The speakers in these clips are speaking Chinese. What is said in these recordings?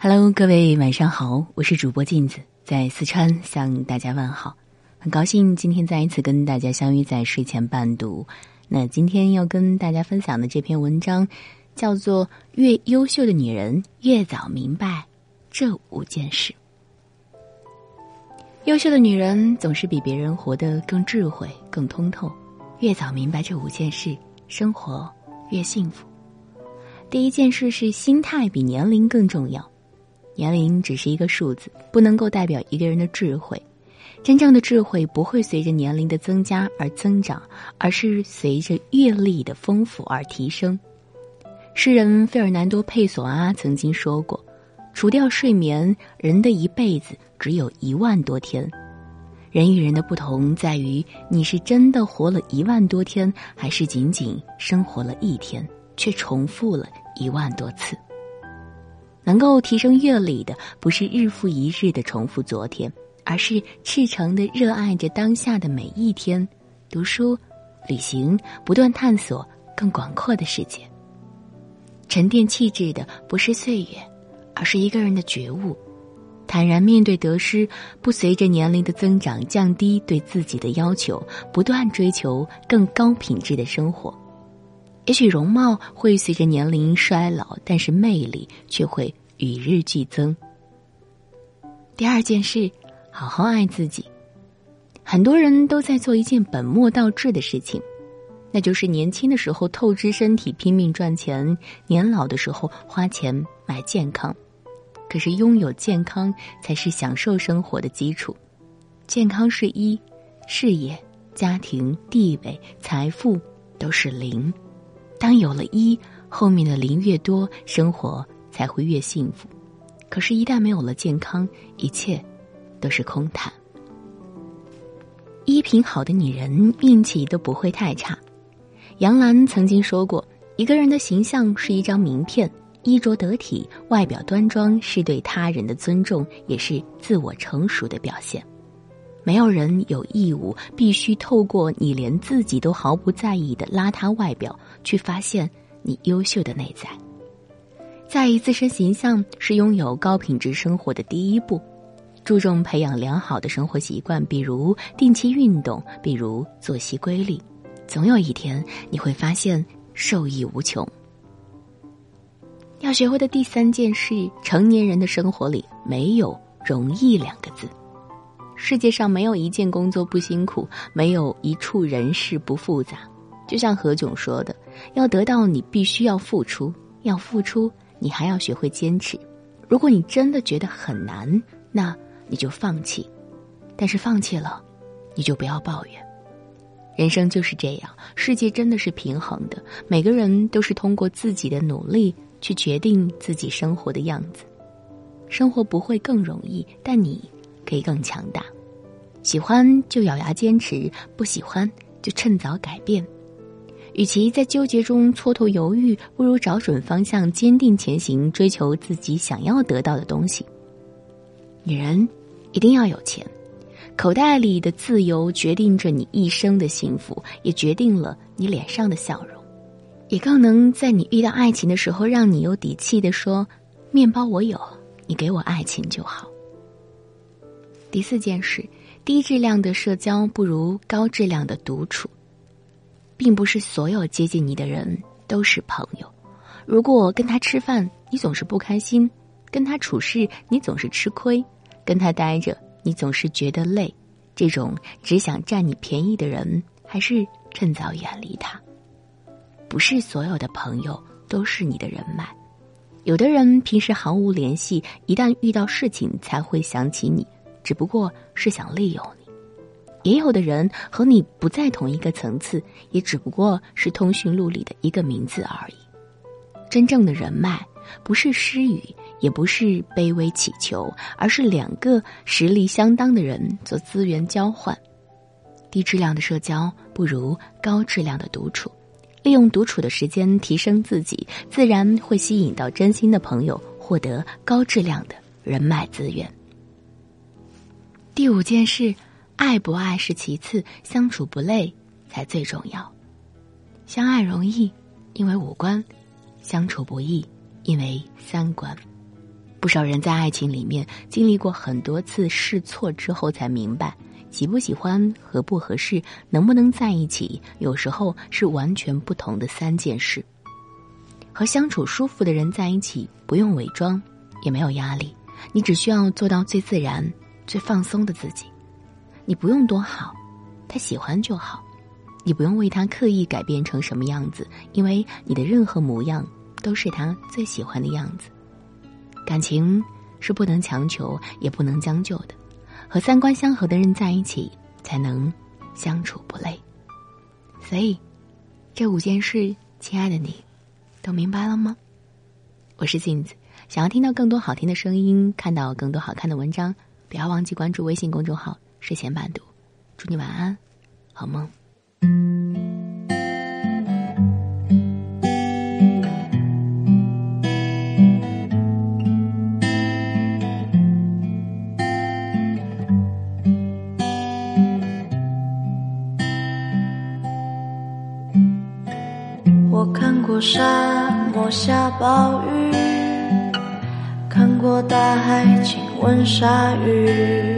Hello，各位晚上好，我是主播镜子，在四川向大家问好。很高兴今天再一次跟大家相遇在睡前伴读。那今天要跟大家分享的这篇文章，叫做《越优秀的女人越早明白这五件事》。优秀的女人总是比别人活得更智慧、更通透。越早明白这五件事，生活越幸福。第一件事是心态比年龄更重要。年龄只是一个数字，不能够代表一个人的智慧。真正的智慧不会随着年龄的增加而增长，而是随着阅历的丰富而提升。诗人费尔南多·佩索阿曾经说过：“除掉睡眠，人的一辈子只有一万多天。人与人的不同在于，你是真的活了一万多天，还是仅仅生活了一天，却重复了一万多次。”能够提升阅历的，不是日复一日的重复昨天，而是赤诚的热爱着当下的每一天，读书、旅行，不断探索更广阔的世界。沉淀气质的，不是岁月，而是一个人的觉悟。坦然面对得失，不随着年龄的增长降低对自己的要求，不断追求更高品质的生活。也许容貌会随着年龄衰老，但是魅力却会与日俱增。第二件事，好好爱自己。很多人都在做一件本末倒置的事情，那就是年轻的时候透支身体拼命赚钱，年老的时候花钱买健康。可是拥有健康才是享受生活的基础。健康是一，事业、家庭、地位、财富都是零。当有了一，后面的零越多，生活才会越幸福。可是，一旦没有了健康，一切都是空谈。衣品好的女人，运气都不会太差。杨澜曾经说过：“一个人的形象是一张名片，衣着得体、外表端庄，是对他人的尊重，也是自我成熟的表现。”没有人有义务必须透过你连自己都毫不在意的邋遢外表，去发现你优秀的内在。在意自身形象是拥有高品质生活的第一步。注重培养良好的生活习惯，比如定期运动，比如作息规律，总有一天你会发现受益无穷。要学会的第三件事：成年人的生活里没有容易两个字。世界上没有一件工作不辛苦，没有一处人事不复杂。就像何炅说的：“要得到，你必须要付出；要付出，你还要学会坚持。如果你真的觉得很难，那你就放弃。但是放弃了，你就不要抱怨。人生就是这样，世界真的是平衡的。每个人都是通过自己的努力去决定自己生活的样子。生活不会更容易，但你。”可以更强大，喜欢就咬牙坚持，不喜欢就趁早改变。与其在纠结中蹉跎犹豫，不如找准方向，坚定前行，追求自己想要得到的东西。女人一定要有钱，口袋里的自由决定着你一生的幸福，也决定了你脸上的笑容，也更能在你遇到爱情的时候，让你有底气的说：“面包我有，你给我爱情就好。”第四件事，低质量的社交不如高质量的独处。并不是所有接近你的人都是朋友。如果跟他吃饭，你总是不开心；跟他处事，你总是吃亏；跟他待着，你总是觉得累。这种只想占你便宜的人，还是趁早远离他。不是所有的朋友都是你的人脉。有的人平时毫无联系，一旦遇到事情才会想起你。只不过是想利用，也有的人和你不在同一个层次，也只不过是通讯录里的一个名字而已。真正的人脉，不是施予，也不是卑微乞求，而是两个实力相当的人做资源交换。低质量的社交不如高质量的独处，利用独处的时间提升自己，自然会吸引到真心的朋友，获得高质量的人脉资源。第五件事，爱不爱是其次，相处不累才最重要。相爱容易，因为五官；相处不易，因为三观。不少人在爱情里面经历过很多次试错之后，才明白喜不喜欢、合不合适、能不能在一起，有时候是完全不同的三件事。和相处舒服的人在一起，不用伪装，也没有压力，你只需要做到最自然、最放松的自己。你不用多好，他喜欢就好；你不用为他刻意改变成什么样子，因为你的任何模样都是他最喜欢的样子。感情是不能强求，也不能将就的。和三观相合的人在一起，才能相处不累。所以，这五件事，亲爱的你，都明白了吗？我是镜子，想要听到更多好听的声音，看到更多好看的文章，不要忘记关注微信公众号“睡前伴读”。祝你晚安，好梦。我看过沙漠下暴雨，看过大海亲吻鲨鱼，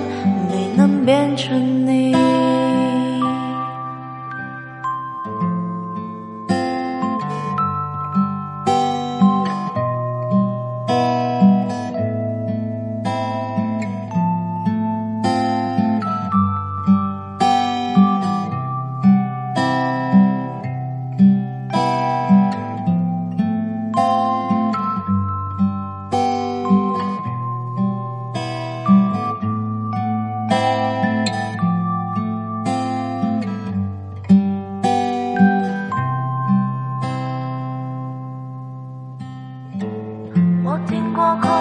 变成你。call.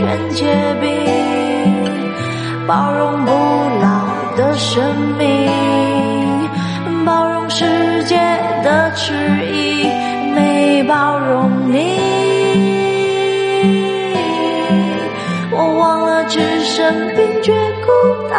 全结冰，包容不老的生命，包容世界的迟疑。没包容你，我忘了置身冰绝孤岛，